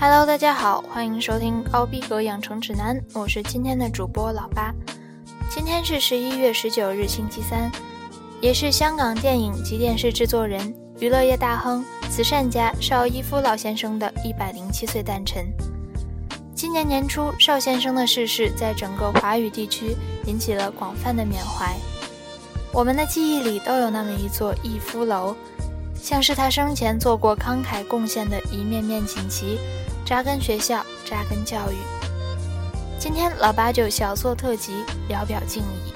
Hello，大家好，欢迎收听高逼格养成指南，我是今天的主播老八。今天是十一月十九日，星期三，也是香港电影及电视制作人、娱乐业大亨、慈善家邵逸夫老先生的一百零七岁诞辰。今年年初，邵先生的逝世在整个华语地区引起了广泛的缅怀。我们的记忆里都有那么一座逸夫楼，像是他生前做过慷慨贡献的一面面锦旗。扎根学校，扎根教育。今天老八就小做特辑，聊表敬意。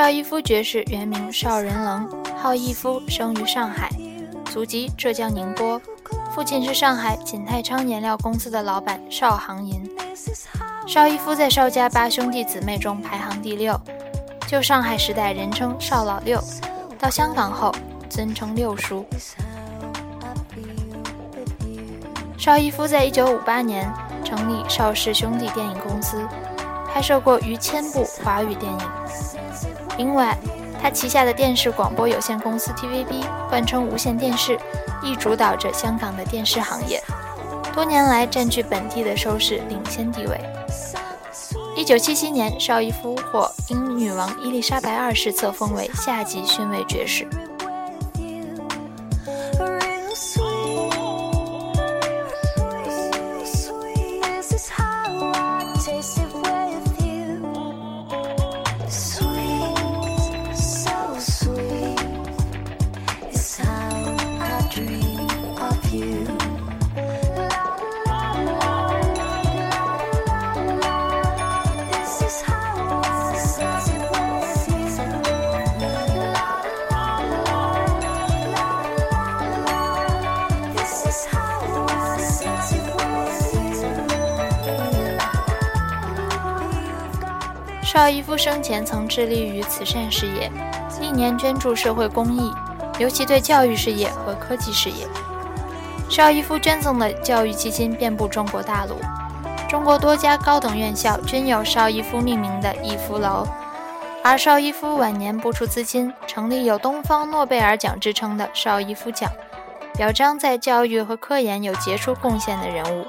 邵逸夫爵士原名邵仁棱，号逸夫，生于上海，祖籍浙江宁波，父亲是上海锦泰昌颜料公司的老板邵行银。邵逸夫在邵家八兄弟姊妹中排行第六，就上海时代人称邵老六，到香港后尊称六叔。邵逸夫在一九五八年成立邵氏兄弟电影公司，拍摄过逾千部华语电影。另外，他旗下的电视广播有限公司 TVB 冠称无线电视，亦主导着香港的电视行业，多年来占据本地的收视领先地位。一九七七年，邵逸夫获英女王伊丽莎白二世册封为下级勋位爵士。邵逸夫生前曾致力于慈善事业，历年捐助社会公益，尤其对教育事业和科技事业。邵逸夫捐赠的教育基金遍布中国大陆，中国多家高等院校均有邵逸夫命名的逸夫楼。而邵逸夫晚年拨出资金，成立有“东方诺贝尔奖”之称的邵逸夫奖，表彰在教育和科研有杰出贡献的人物。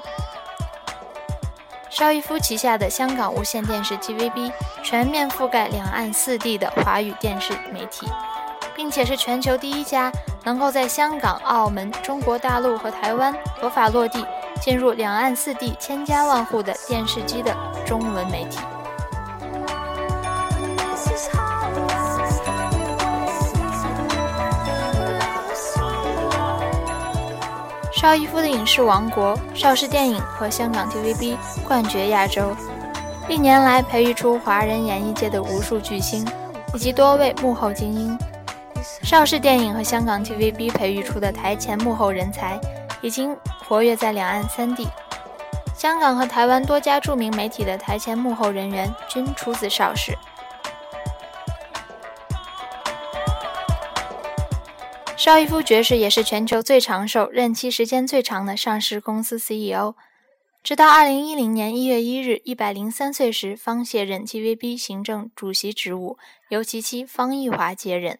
邵逸夫旗下的香港无线电视 TVB 全面覆盖两岸四地的华语电视媒体，并且是全球第一家能够在香港、澳门、中国大陆和台湾合法落地、进入两岸四地千家万户的电视机的中文媒体。邵逸夫的影视王国邵氏电影和香港 TVB 冠绝亚洲，历年来培育出华人演艺界的无数巨星，以及多位幕后精英。邵氏电影和香港 TVB 培育出的台前幕后人才，已经活跃在两岸三地。香港和台湾多家著名媒体的台前幕后人员均出自邵氏。邵逸夫爵士也是全球最长寿、任期时间最长的上市公司 CEO，直到二零一零年一月一日，一百零三岁时方卸任 TVB 行政主席职务，由其妻方逸华接任。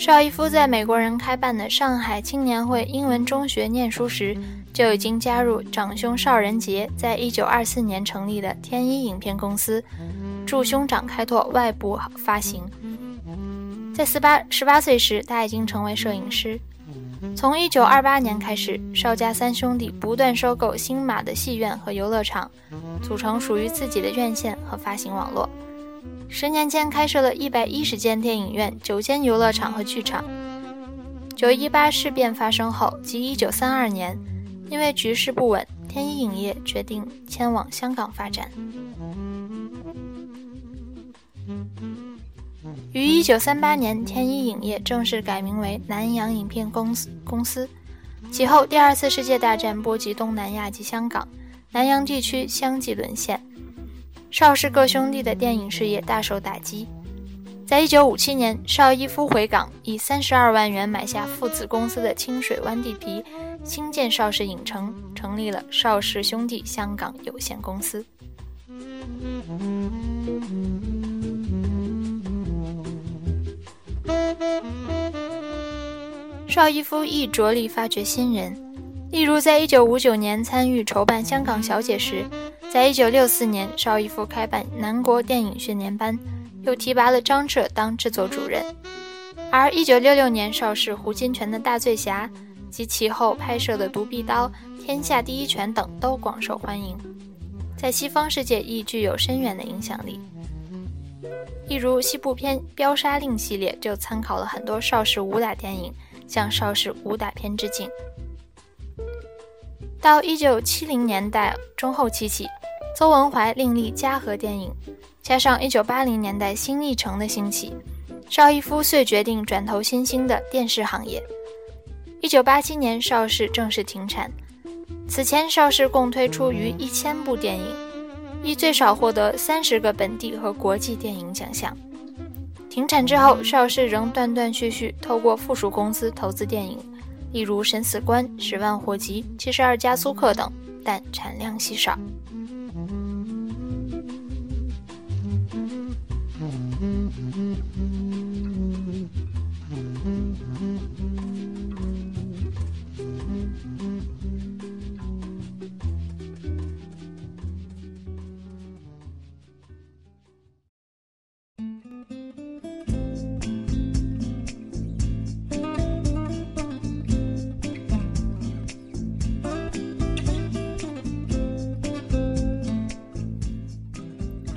邵逸夫在美国人开办的上海青年会英文中学念书时，就已经加入长兄邵仁杰在一九二四年成立的天一影片公司，助兄长开拓外部发行。在十八十八岁时，他已经成为摄影师。从1928年开始，邵家三兄弟不断收购新马的戏院和游乐场，组成属于自己的院线和发行网络。十年间开设了一百一十间电影院、九间游乐场和剧场。九一八事变发生后，即一九三二年，因为局势不稳，天一影业决定迁往香港发展。于一九三八年，天一影业正式改名为南洋影片公司。公司其后，第二次世界大战波及东南亚及香港，南洋地区相继沦陷，邵氏各兄弟的电影事业大受打击。在一九五七年，邵逸夫回港，以三十二万元买下父子公司的清水湾地皮，兴建邵氏影城，成立了邵氏兄弟香港有限公司。邵逸夫亦着力发掘新人，例如在一九五九年参与筹办《香港小姐》时，在1964年，邵逸夫开办南国电影训练班，又提拔了张彻当制作主任。而1966年邵氏胡金铨的《大醉侠》及其后拍摄的《独臂刀》《天下第一拳》等都广受欢迎，在西方世界亦具有深远的影响力。例如西部片《飙杀令》系列就参考了很多邵氏武打电影。向邵氏武打片致敬。到一九七零年代中后期起，邹文怀另立嘉禾电影，加上一九八零年代新艺城的兴起，邵逸夫遂决定转投新兴的电视行业。一九八七年，邵氏正式停产。此前，邵氏共推出逾一千部电影，亦最少获得三十个本地和国际电影奖项。停产之后，邵氏仍断断续续透过附属公司投资电影，例如《审死官》《十万火急》《七十二家租客》等，但产量稀少。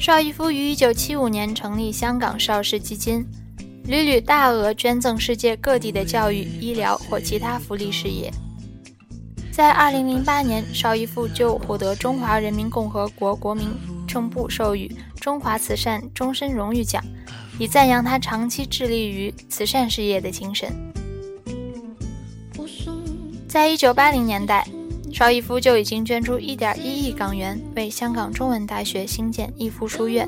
邵逸夫于1975年成立香港邵氏基金，屡屡大额捐赠世界各地的教育、医疗或其他福利事业。在2008年，邵逸夫就获得中华人民共和国国民政部授予中华慈善终身荣誉奖，以赞扬他长期致力于慈善事业的精神。在1980年代。邵逸夫就已经捐出1.1亿港元，为香港中文大学兴建逸夫书院。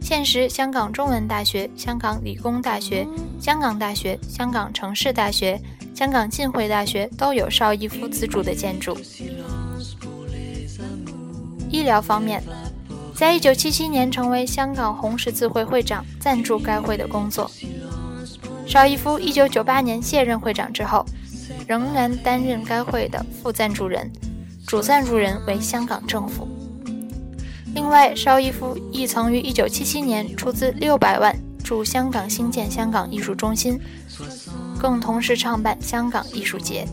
现时，香港中文大学、香港理工大学、香港大学、香港城市大学、香港浸会大学都有邵逸夫资助的建筑。医疗方面，在1977年成为香港红十字会会长，赞助该会的工作。邵逸夫1998年卸任会长之后。仍然担任该会的副赞助人，主赞助人为香港政府。另外，邵逸夫亦曾于1977年出资600万助香港兴建香港艺术中心，更同时创办香港艺术节。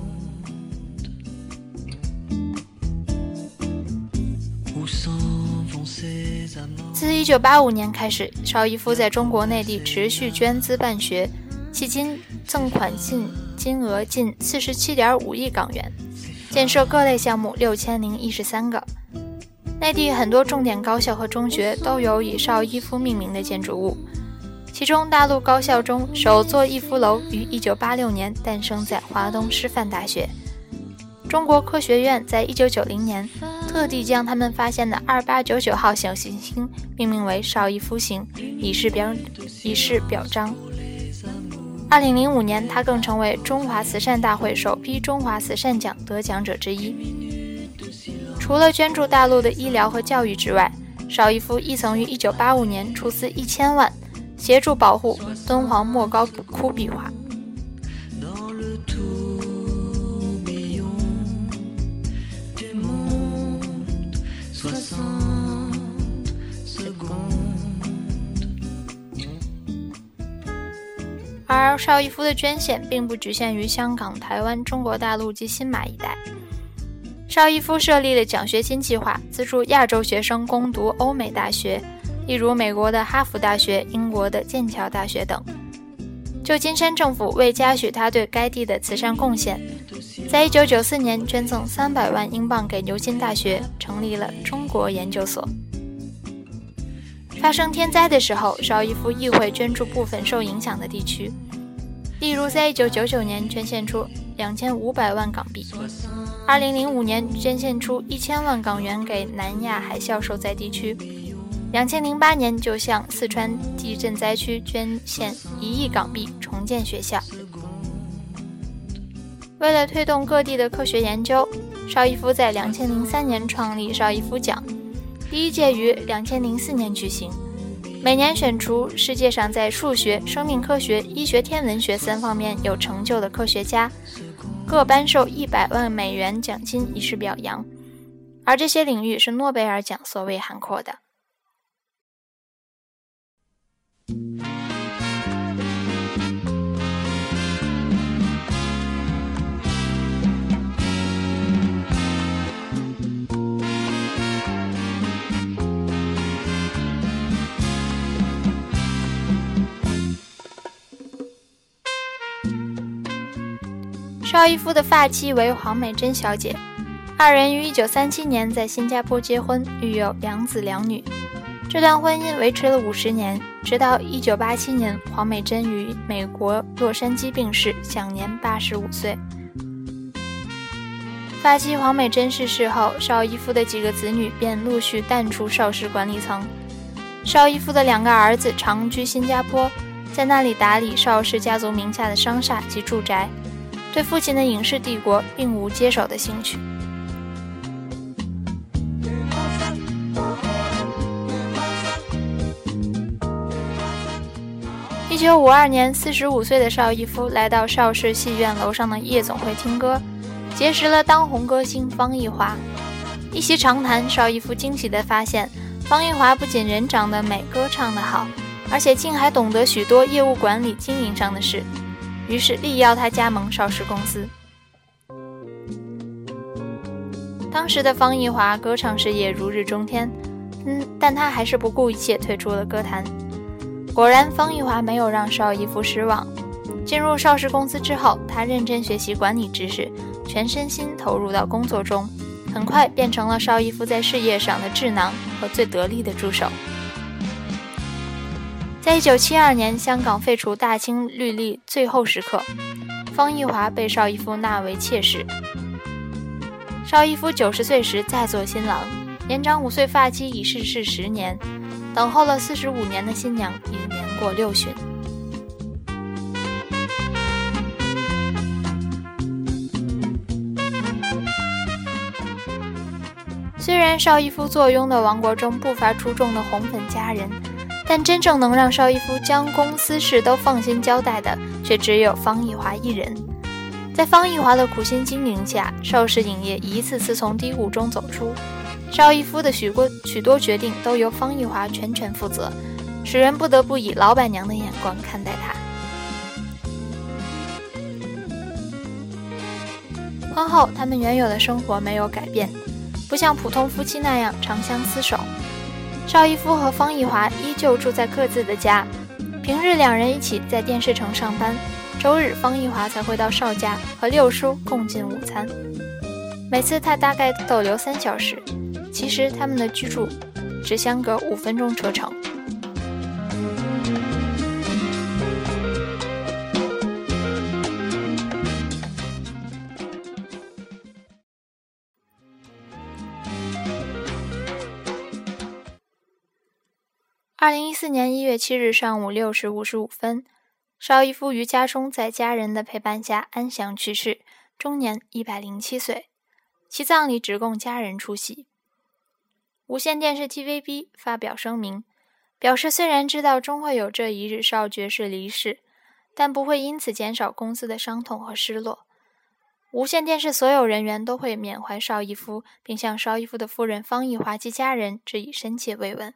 自1985年开始，邵逸夫在中国内地持续捐资办学，迄今赠款近。金额近四十七点五亿港元，建设各类项目六千零一十三个。内地很多重点高校和中学都有以邵逸夫命名的建筑物，其中大陆高校中首座逸夫楼于一九八六年诞生在华东师范大学。中国科学院在一九九零年特地将他们发现的二八九九号小行星命名为邵逸夫星，以示表以示表彰。二零零五年，他更成为中华慈善大会首批中华慈善奖得奖者之一。除了捐助大陆的医疗和教育之外，邵逸夫亦曾于一九八五年出资一千万，协助保护敦煌莫高窟壁画。而邵逸夫的捐献并不局限于香港、台湾、中国大陆及新马一带。邵逸夫设立了奖学金计划，资助亚洲学生攻读欧美大学，例如美国的哈佛大学、英国的剑桥大学等。旧金山政府为嘉许他对该地的慈善贡献，在1994年捐赠300万英镑给牛津大学，成立了中国研究所。发生天灾的时候，邵逸夫亦会捐助部分受影响的地区，例如在1999年捐献出2500万港币，2005年捐献出1000万港元给南亚海啸受灾地区，2008年就向四川地震灾区捐献1亿港币重建学校。为了推动各地的科学研究，邵逸夫在2003年创立邵逸夫奖。第一届于两千零四年举行，每年选出世界上在数学、生命科学、医学、天文学三方面有成就的科学家，各颁授一百万美元奖金以示表扬。而这些领域是诺贝尔奖所谓涵括的。邵逸夫的发妻为黄美珍小姐，二人于1937年在新加坡结婚，育有两子两女。这段婚姻维持了五十年，直到1987年，黄美珍于美国洛杉矶病逝，享年85岁。发妻黄美珍逝世后，邵逸夫的几个子女便陆续淡出邵氏管理层。邵逸夫的两个儿子长居新加坡，在那里打理邵氏家族名下的商厦及住宅。对父亲的影视帝国并无接手的兴趣。一九五二年，四十五岁的邵逸夫来到邵氏戏院楼上的夜总会听歌，结识了当红歌星方逸华。一席长谈，邵逸夫惊喜地发现，方逸华不仅人长得美，歌唱得好，而且竟还懂得许多业务管理、经营上的事。于是力邀他加盟邵氏公司。当时的方逸华歌唱事业如日中天，嗯，但他还是不顾一切退出了歌坛。果然，方逸华没有让邵逸夫失望。进入邵氏公司之后，他认真学习管理知识，全身心投入到工作中，很快变成了邵逸夫在事业上的智囊和最得力的助手。在一九七二年，香港废除大清律例最后时刻，方逸华被邵逸夫纳为妾室。邵逸夫九十岁时再做新郎，年长五岁发妻已逝世十年，等候了四十五年的新娘已年过六旬。虽然邵逸夫坐拥的王国中不乏出众的红粉佳人。但真正能让邵逸夫将公司事都放心交代的，却只有方逸华一人。在方逸华的苦心经营下，邵氏影业一次次从低谷中走出。邵逸夫的许多许多决定都由方逸华全权负责，使人不得不以老板娘的眼光看待他。婚后，他们原有的生活没有改变，不像普通夫妻那样长相厮守。邵逸夫和方逸华依旧住在各自的家，平日两人一起在电视城上班，周日方逸华才会到邵家和六叔共进午餐。每次他大概逗留三小时，其实他们的居住只相隔五分钟车程。二零一四年一月七日上午六时五十五分，邵逸夫于家中在家人的陪伴下安详去世，终年一百零七岁。其葬礼只供家人出席。无线电视 TVB 发表声明，表示虽然知道终会有这一日邵爵士离世，但不会因此减少公司的伤痛和失落。无线电视所有人员都会缅怀邵逸夫，并向邵逸夫的夫人方逸华及家人致以深切慰问。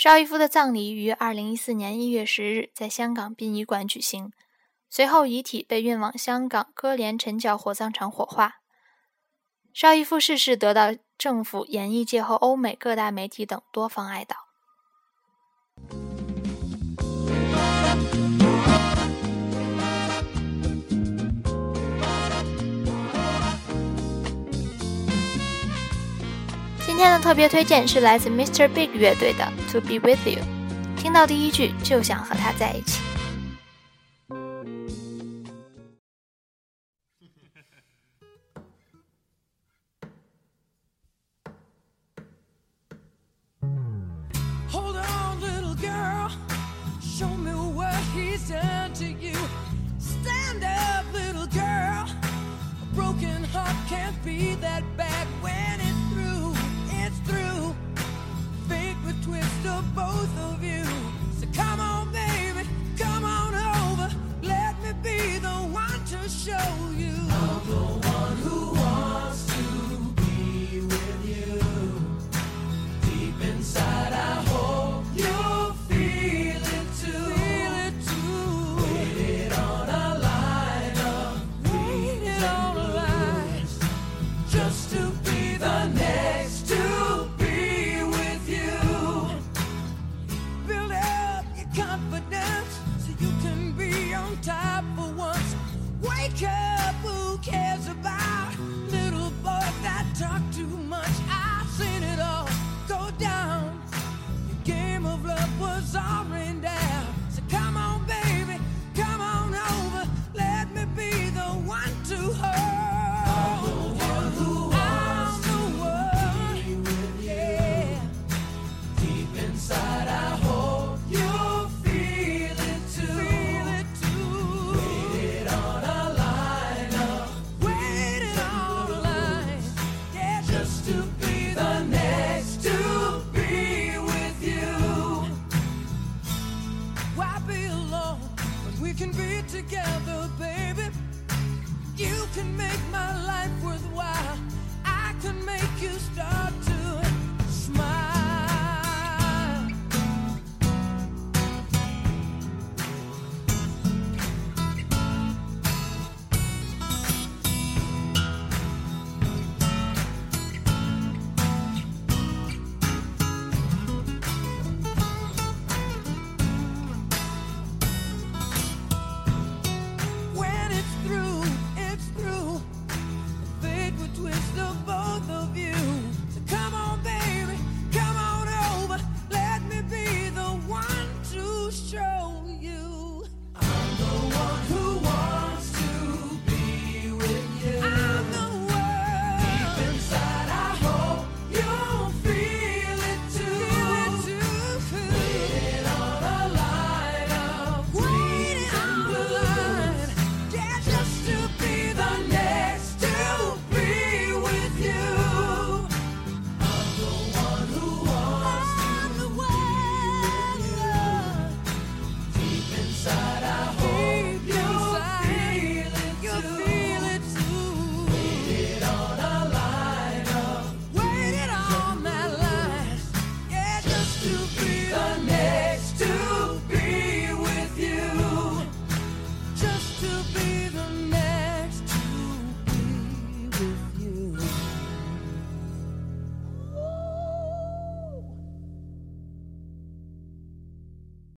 邵逸夫的葬礼于二零一四年一月十日在香港殡仪馆举行，随后遗体被运往香港歌连陈角火葬场火化。邵逸夫逝世得到政府、演艺界和欧美各大媒体等多方哀悼。天的特别推荐是来自 Mr. Big 乐队的《To Be With You》，听到第一句就想和他在一起。broken heart can't be that bad to both of you.